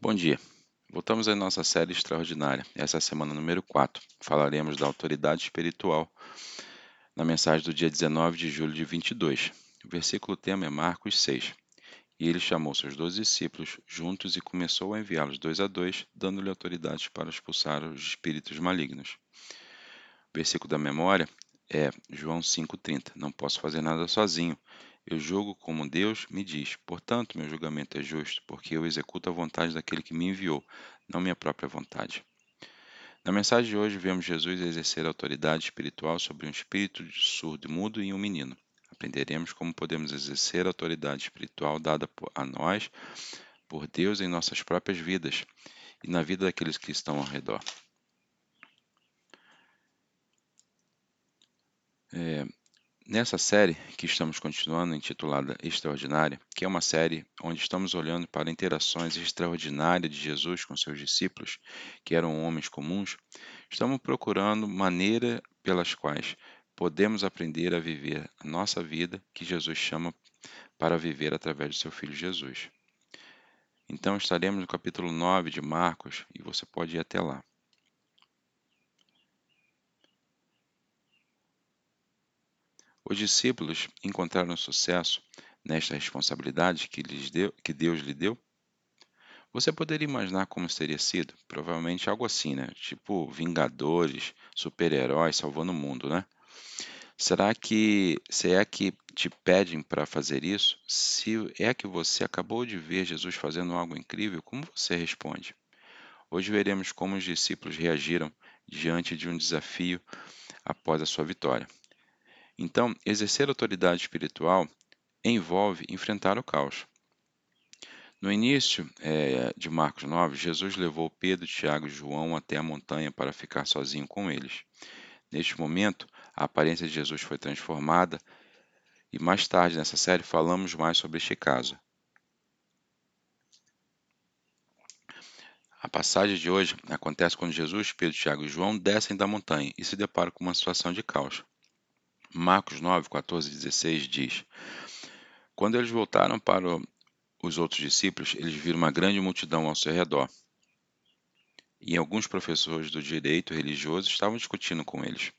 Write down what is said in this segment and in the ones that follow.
Bom dia. Voltamos à nossa série extraordinária. Essa é a semana número 4. Falaremos da autoridade espiritual na mensagem do dia 19 de julho de 22. O versículo tema é Marcos 6. E ele chamou seus doze discípulos juntos e começou a enviá-los dois a dois, dando-lhe autoridade para expulsar os espíritos malignos. O versículo da memória é João 5,30. Não posso fazer nada sozinho. Eu julgo como Deus me diz. Portanto, meu julgamento é justo, porque eu executo a vontade daquele que me enviou, não minha própria vontade. Na mensagem de hoje, vemos Jesus exercer autoridade espiritual sobre um espírito de surdo e mudo e um menino. Aprenderemos como podemos exercer a autoridade espiritual dada a nós por Deus em nossas próprias vidas e na vida daqueles que estão ao redor. É, Nessa série que estamos continuando, intitulada Extraordinária, que é uma série onde estamos olhando para interações extraordinárias de Jesus com seus discípulos, que eram homens comuns, estamos procurando maneira pelas quais podemos aprender a viver a nossa vida que Jesus chama para viver através de seu Filho Jesus. Então estaremos no capítulo 9 de Marcos e você pode ir até lá. Os discípulos encontraram sucesso nesta responsabilidade que, deu, que Deus lhe deu? Você poderia imaginar como teria sido? Provavelmente algo assim, né? Tipo Vingadores, super-heróis salvando o mundo, né? Será que se é que te pedem para fazer isso, se é que você acabou de ver Jesus fazendo algo incrível, como você responde? Hoje veremos como os discípulos reagiram diante de um desafio após a sua vitória. Então, exercer autoridade espiritual envolve enfrentar o caos. No início é, de Marcos 9, Jesus levou Pedro, Tiago e João até a montanha para ficar sozinho com eles. Neste momento, a aparência de Jesus foi transformada e mais tarde nessa série falamos mais sobre este caso. A passagem de hoje acontece quando Jesus, Pedro, Tiago e João descem da montanha e se deparam com uma situação de caos. Marcos 9, 14 e 16 diz: Quando eles voltaram para os outros discípulos, eles viram uma grande multidão ao seu redor. E alguns professores do direito religioso estavam discutindo com eles.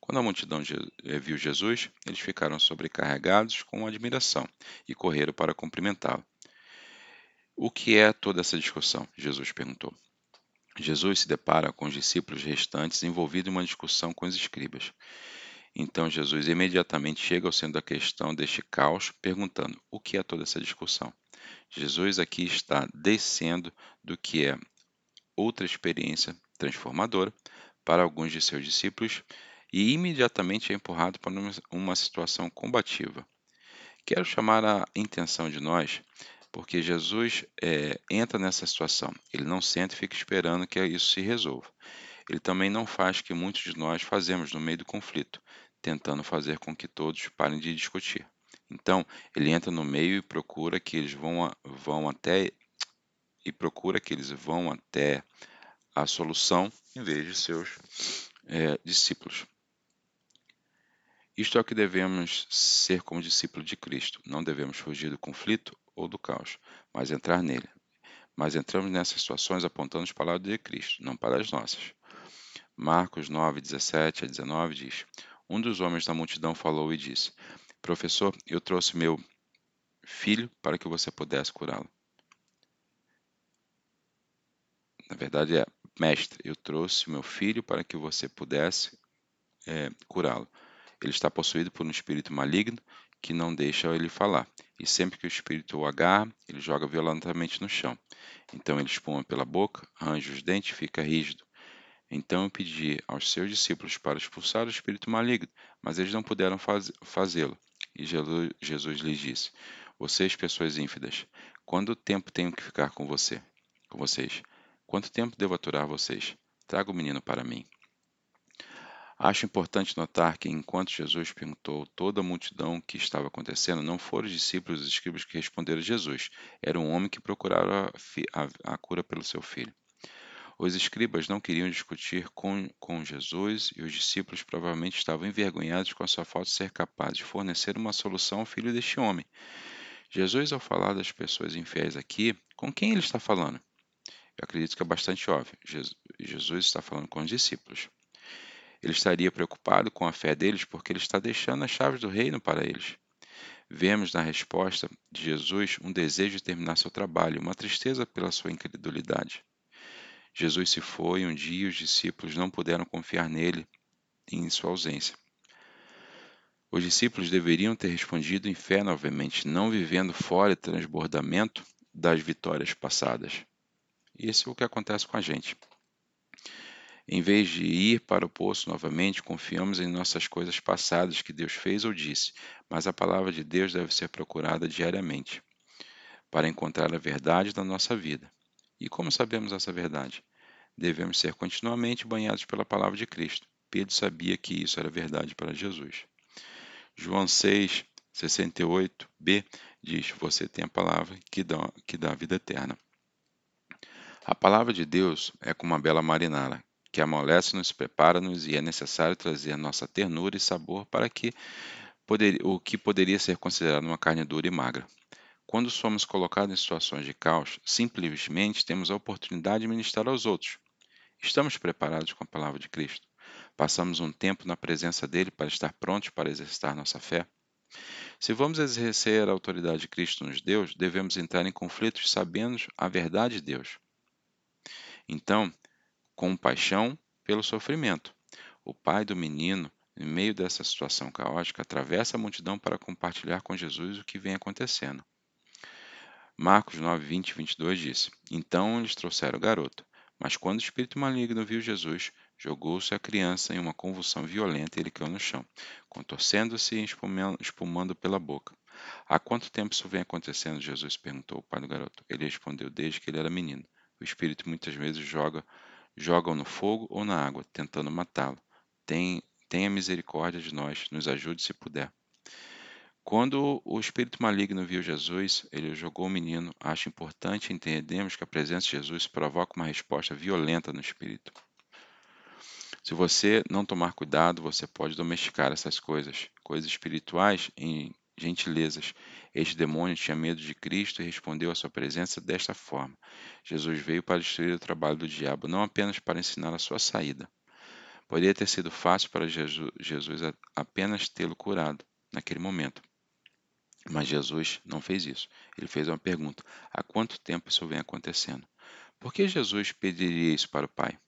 Quando a multidão eh, viu Jesus, eles ficaram sobrecarregados com admiração e correram para cumprimentá-lo. O que é toda essa discussão? Jesus perguntou. Jesus se depara com os discípulos restantes envolvidos em uma discussão com os escribas. Então Jesus imediatamente chega ao centro da questão deste caos, perguntando: o que é toda essa discussão? Jesus aqui está descendo do que é outra experiência transformadora para alguns de seus discípulos e imediatamente é empurrado para uma situação combativa. Quero chamar a intenção de nós, porque Jesus é, entra nessa situação. Ele não senta e fica esperando que isso se resolva. Ele também não faz o que muitos de nós fazemos no meio do conflito, tentando fazer com que todos parem de discutir. Então, ele entra no meio e procura que eles vão, vão até e procura que eles vão até a solução em vez de seus é, discípulos. Isto é o que devemos ser como discípulo de Cristo. Não devemos fugir do conflito ou do caos, mas entrar nele. Mas entramos nessas situações apontando as palavras de Cristo, não para as nossas. Marcos 9, 17 a 19 diz: Um dos homens da multidão falou e disse: Professor, eu trouxe meu filho para que você pudesse curá-lo. Na verdade é, mestre, eu trouxe meu filho para que você pudesse é, curá-lo. Ele está possuído por um espírito maligno que não deixa ele falar. E sempre que o espírito o agarra, ele joga violentamente no chão. Então ele espuma pela boca, arranja os dentes e fica rígido. Então eu pedi aos seus discípulos para expulsar o espírito maligno, mas eles não puderam faz, fazê-lo. E Jesus lhes disse: Vocês, pessoas ínfidas, quanto tempo tenho que ficar com você? Com vocês? Quanto tempo devo aturar vocês? Traga o menino para mim. Acho importante notar que, enquanto Jesus perguntou toda a multidão o que estava acontecendo, não foram os discípulos e os escribas que responderam a Jesus. Era um homem que procurava a, a, a cura pelo seu filho. Os escribas não queriam discutir com, com Jesus e os discípulos provavelmente estavam envergonhados com a sua falta de ser capaz de fornecer uma solução ao filho deste homem. Jesus, ao falar das pessoas infiéis aqui, com quem ele está falando? Eu acredito que é bastante óbvio. Jesus está falando com os discípulos. Ele estaria preocupado com a fé deles porque ele está deixando as chaves do reino para eles. Vemos na resposta de Jesus um desejo de terminar seu trabalho, uma tristeza pela sua incredulidade. Jesus se foi um dia e os discípulos não puderam confiar nele em sua ausência. Os discípulos deveriam ter respondido em fé novamente, não vivendo fora e transbordamento das vitórias passadas. Isso é o que acontece com a gente. Em vez de ir para o poço novamente, confiamos em nossas coisas passadas que Deus fez ou disse, mas a palavra de Deus deve ser procurada diariamente para encontrar a verdade da nossa vida. E como sabemos essa verdade? Devemos ser continuamente banhados pela palavra de Cristo. Pedro sabia que isso era verdade para Jesus. João 6, 68b diz: Você tem a palavra que dá, que dá a vida eterna. A palavra de Deus é como uma bela marinara, que amolece-nos, prepara-nos e é necessário trazer nossa ternura e sabor para que poder, o que poderia ser considerado uma carne dura e magra. Quando somos colocados em situações de caos, simplesmente temos a oportunidade de ministrar aos outros. Estamos preparados com a palavra de Cristo? Passamos um tempo na presença dele para estar prontos para exercitar nossa fé? Se vamos exercer a autoridade de Cristo nos Deus, devemos entrar em conflitos sabendo a verdade de Deus. Então, compaixão pelo sofrimento. O pai do menino, em meio dessa situação caótica, atravessa a multidão para compartilhar com Jesus o que vem acontecendo. Marcos 9, 20 e 22 diz: Então eles trouxeram o garoto. Mas quando o espírito maligno viu Jesus, jogou-se a criança em uma convulsão violenta e ele caiu no chão, contorcendo-se e espumando pela boca. Há quanto tempo isso vem acontecendo? Jesus perguntou ao pai do garoto. Ele respondeu: Desde que ele era menino. O espírito muitas vezes joga, joga-o no fogo ou na água, tentando matá-lo. tenha misericórdia de nós, nos ajude se puder. Quando o espírito maligno viu Jesus, ele jogou o menino. Acho importante entendermos que a presença de Jesus provoca uma resposta violenta no espírito. Se você não tomar cuidado, você pode domesticar essas coisas, coisas espirituais, em gentilezas. Este demônio tinha medo de Cristo e respondeu à sua presença desta forma: Jesus veio para destruir o trabalho do diabo, não apenas para ensinar a sua saída. Poderia ter sido fácil para Jesus apenas tê-lo curado naquele momento. Mas Jesus não fez isso. Ele fez uma pergunta: há quanto tempo isso vem acontecendo? Por que Jesus pediria isso para o Pai?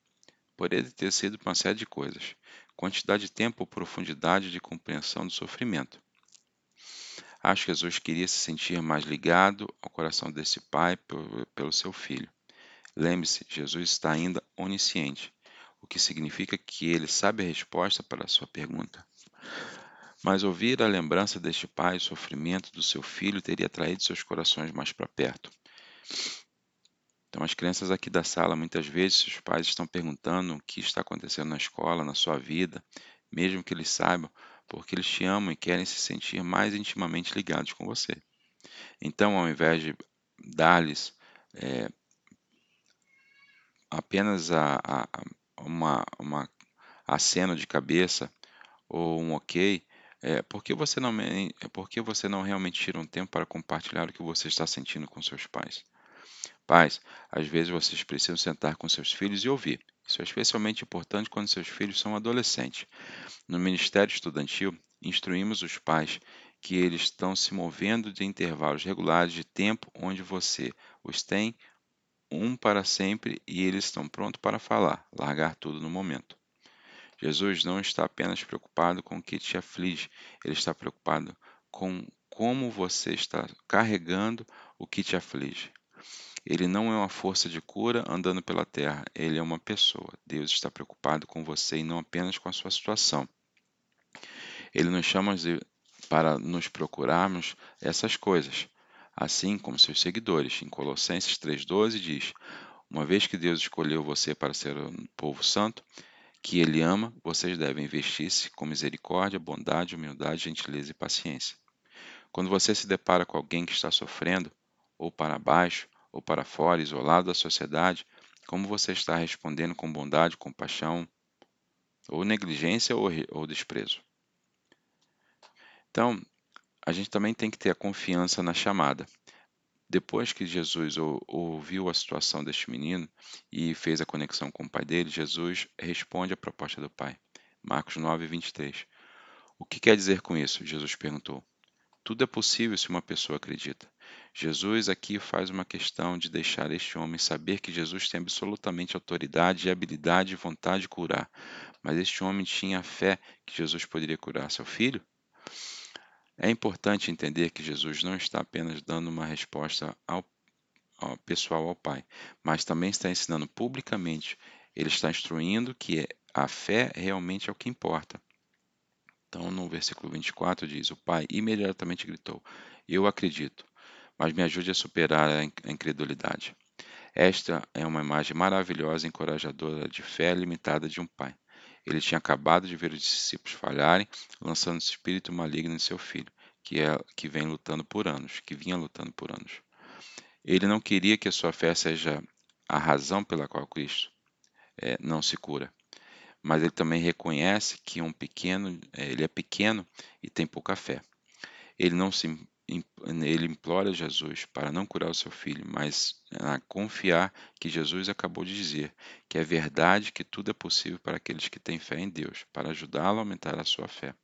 Poderia ter sido uma série de coisas: quantidade de tempo ou profundidade de compreensão do sofrimento. Acho que Jesus queria se sentir mais ligado ao coração desse pai pelo seu filho. Lembre-se, Jesus está ainda onisciente, o que significa que ele sabe a resposta para a sua pergunta. Mas ouvir a lembrança deste pai, o sofrimento do seu filho, teria traído seus corações mais para perto. Então, as crianças aqui da sala, muitas vezes, os pais estão perguntando o que está acontecendo na escola, na sua vida, mesmo que eles saibam, porque eles te amam e querem se sentir mais intimamente ligados com você. Então, ao invés de dar-lhes é, apenas a, a, uma, uma aceno de cabeça ou um ok, é, por, que você não, por que você não realmente tira um tempo para compartilhar o que você está sentindo com seus pais? Pais, às vezes vocês precisam sentar com seus filhos e ouvir. Isso é especialmente importante quando seus filhos são adolescentes. No Ministério Estudantil, instruímos os pais que eles estão se movendo de intervalos regulares de tempo onde você os tem um para sempre e eles estão prontos para falar, largar tudo no momento. Jesus não está apenas preocupado com o que te aflige, ele está preocupado com como você está carregando o que te aflige. Ele não é uma força de cura andando pela terra, ele é uma pessoa. Deus está preocupado com você e não apenas com a sua situação. Ele nos chama para nos procurarmos essas coisas, assim como seus seguidores. Em Colossenses 3,12 diz: Uma vez que Deus escolheu você para ser um povo santo, que Ele ama, vocês devem vestir-se com misericórdia, bondade, humildade, gentileza e paciência. Quando você se depara com alguém que está sofrendo, ou para baixo, ou para fora, isolado da sociedade, como você está respondendo com bondade, compaixão, ou negligência ou, ou desprezo? Então, a gente também tem que ter a confiança na chamada. Depois que Jesus ouviu a situação deste menino e fez a conexão com o pai dele, Jesus responde à proposta do pai. Marcos 9, 23. O que quer dizer com isso? Jesus perguntou. Tudo é possível se uma pessoa acredita. Jesus aqui faz uma questão de deixar este homem saber que Jesus tem absolutamente autoridade habilidade e vontade de curar. Mas este homem tinha fé que Jesus poderia curar seu filho? É importante entender que Jesus não está apenas dando uma resposta ao, ao pessoal ao Pai, mas também está ensinando publicamente. Ele está instruindo que a fé realmente é o que importa. Então, no versículo 24 diz: O pai imediatamente gritou: Eu acredito, mas me ajude a superar a incredulidade. Esta é uma imagem maravilhosa e encorajadora de fé limitada de um pai. Ele tinha acabado de ver os discípulos falharem, lançando esse espírito maligno em seu filho, que, é, que vem lutando por anos, que vinha lutando por anos. Ele não queria que a sua fé seja a razão pela qual Cristo é, não se cura mas ele também reconhece que um pequeno, é, ele é pequeno e tem pouca fé. Ele não se ele implora Jesus para não curar o seu filho, mas a confiar que Jesus acabou de dizer, que é verdade que tudo é possível para aqueles que têm fé em Deus, para ajudá-lo a aumentar a sua fé.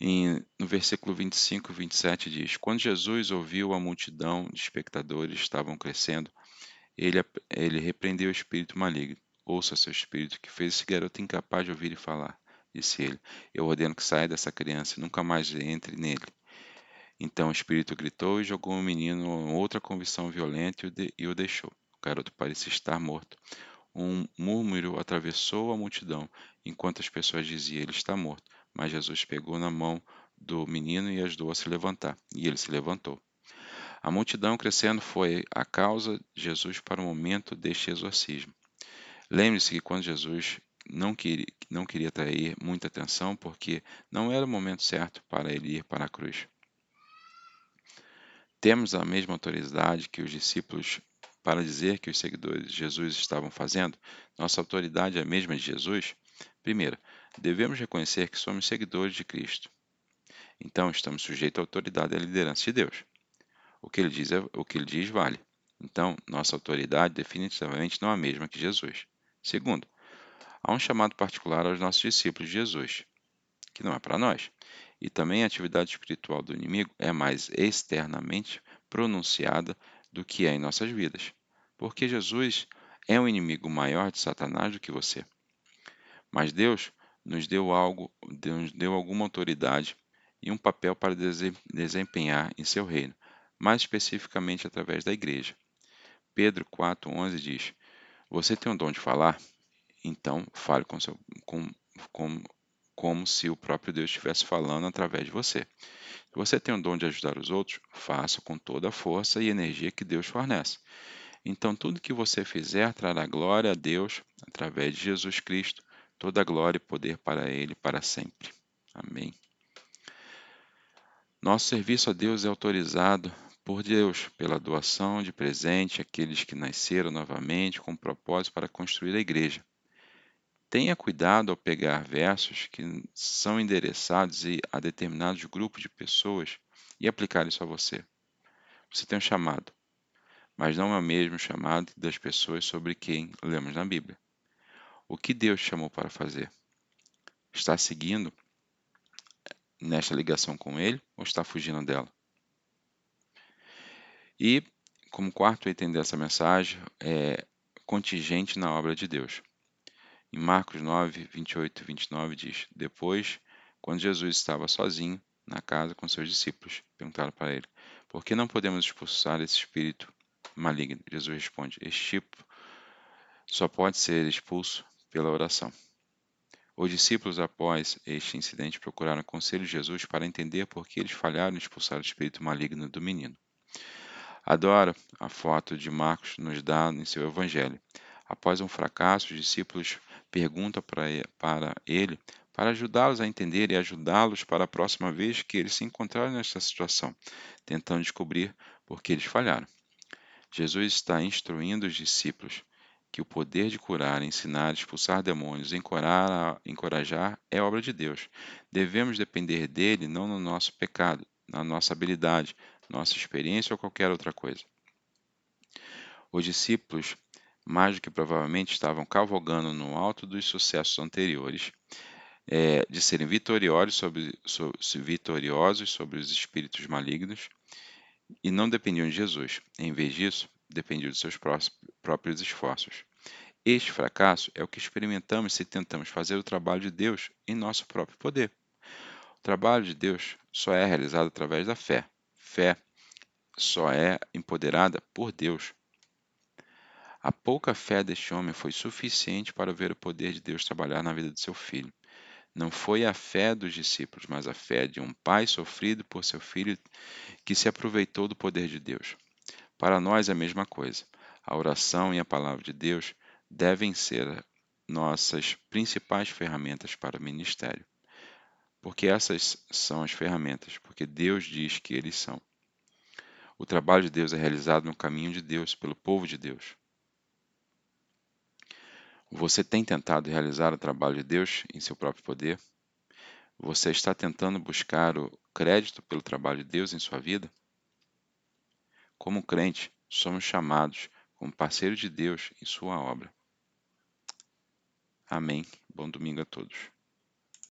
E no versículo 25 e 27 diz: Quando Jesus ouviu a multidão de espectadores estavam crescendo, ele, ele repreendeu o espírito maligno Ouça seu espírito, que fez esse garoto incapaz de ouvir e falar. Disse ele: Eu ordeno que saia dessa criança e nunca mais entre nele. Então o espírito gritou e jogou o menino em outra convicção violenta e e o deixou. O garoto parecia estar morto. Um murmúrio atravessou a multidão, enquanto as pessoas diziam: Ele está morto. Mas Jesus pegou na mão do menino e ajudou a se levantar. E ele se levantou. A multidão crescendo foi a causa de Jesus para o momento deste exorcismo. Lembre-se que quando Jesus não queria, não queria atrair muita atenção, porque não era o momento certo para ele ir para a cruz. Temos a mesma autoridade que os discípulos para dizer que os seguidores de Jesus estavam fazendo? Nossa autoridade é a mesma de Jesus? Primeiro, devemos reconhecer que somos seguidores de Cristo. Então, estamos sujeitos à autoridade e à liderança de Deus. O que ele diz, é, o que ele diz vale. Então, nossa autoridade definitivamente não é a mesma que Jesus. Segundo, há um chamado particular aos nossos discípulos de Jesus, que não é para nós. E também a atividade espiritual do inimigo é mais externamente pronunciada do que é em nossas vidas, porque Jesus é um inimigo maior de Satanás do que você. Mas Deus nos deu algo, deu alguma autoridade e um papel para desempenhar em seu reino, mais especificamente através da igreja. Pedro 4:11 diz: você tem o dom de falar? Então, fale com seu, com, com, como se o próprio Deus estivesse falando através de você. Se você tem o dom de ajudar os outros, faça com toda a força e energia que Deus fornece. Então, tudo que você fizer trará glória a Deus através de Jesus Cristo, toda glória e poder para Ele para sempre. Amém. Nosso serviço a Deus é autorizado por Deus pela doação de presente àqueles que nasceram novamente com propósito para construir a igreja. Tenha cuidado ao pegar versos que são endereçados a determinados grupos de pessoas e aplicar isso a você. Você tem um chamado, mas não é o mesmo chamado das pessoas sobre quem lemos na Bíblia. O que Deus chamou para fazer? Está seguindo nesta ligação com Ele ou está fugindo dela? E, como quarto item dessa mensagem, é contingente na obra de Deus. Em Marcos 9, 28 e 29 diz: Depois, quando Jesus estava sozinho na casa com seus discípulos, perguntaram para ele: Por que não podemos expulsar esse espírito maligno? Jesus responde: Este tipo só pode ser expulso pela oração. Os discípulos, após este incidente, procuraram conselho de Jesus para entender por que eles falharam em expulsar o espírito maligno do menino. Adoro a foto de Marcos nos dá em seu evangelho. Após um fracasso, os discípulos perguntam para ele para ajudá-los a entender e ajudá-los para a próxima vez que eles se encontrarem nesta situação, tentando descobrir por que eles falharam. Jesus está instruindo os discípulos que o poder de curar, ensinar, expulsar demônios, encorajar, encorajar é obra de Deus. Devemos depender dele não no nosso pecado, na nossa habilidade, nossa experiência ou qualquer outra coisa. Os discípulos, mais do que provavelmente, estavam cavalgando no alto dos sucessos anteriores, é, de serem vitoriosos sobre, sobre, vitoriosos sobre os espíritos malignos e não dependiam de Jesus. Em vez disso, dependiam de seus próprios esforços. Este fracasso é o que experimentamos se tentamos fazer o trabalho de Deus em nosso próprio poder. O trabalho de Deus só é realizado através da fé. Fé só é empoderada por Deus. A pouca fé deste homem foi suficiente para ver o poder de Deus trabalhar na vida de seu filho. Não foi a fé dos discípulos, mas a fé de um pai sofrido por seu filho que se aproveitou do poder de Deus. Para nós é a mesma coisa. A oração e a palavra de Deus devem ser nossas principais ferramentas para o ministério. Porque essas são as ferramentas, porque Deus diz que eles são. O trabalho de Deus é realizado no caminho de Deus, pelo povo de Deus. Você tem tentado realizar o trabalho de Deus em seu próprio poder? Você está tentando buscar o crédito pelo trabalho de Deus em sua vida? Como crente, somos chamados como parceiros de Deus em sua obra. Amém. Bom domingo a todos.